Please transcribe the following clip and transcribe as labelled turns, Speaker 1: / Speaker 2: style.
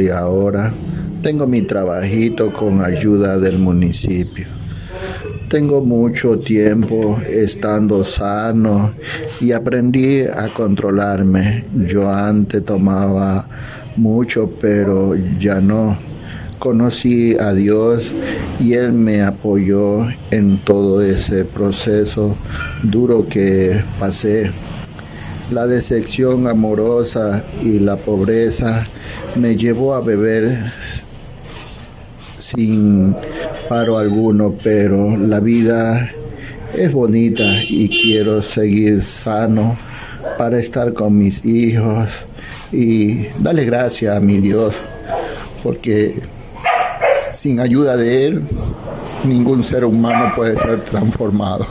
Speaker 1: y ahora tengo mi trabajito con ayuda del municipio. Tengo mucho tiempo estando sano y aprendí a controlarme. Yo antes tomaba mucho, pero ya no. Conocí a Dios y Él me apoyó en todo ese proceso duro que pasé. La decepción amorosa y la pobreza me llevó a beber sin paro alguno, pero la vida es bonita y quiero seguir sano para estar con mis hijos y darle gracias a mi Dios, porque sin ayuda de Él ningún ser humano puede ser transformado.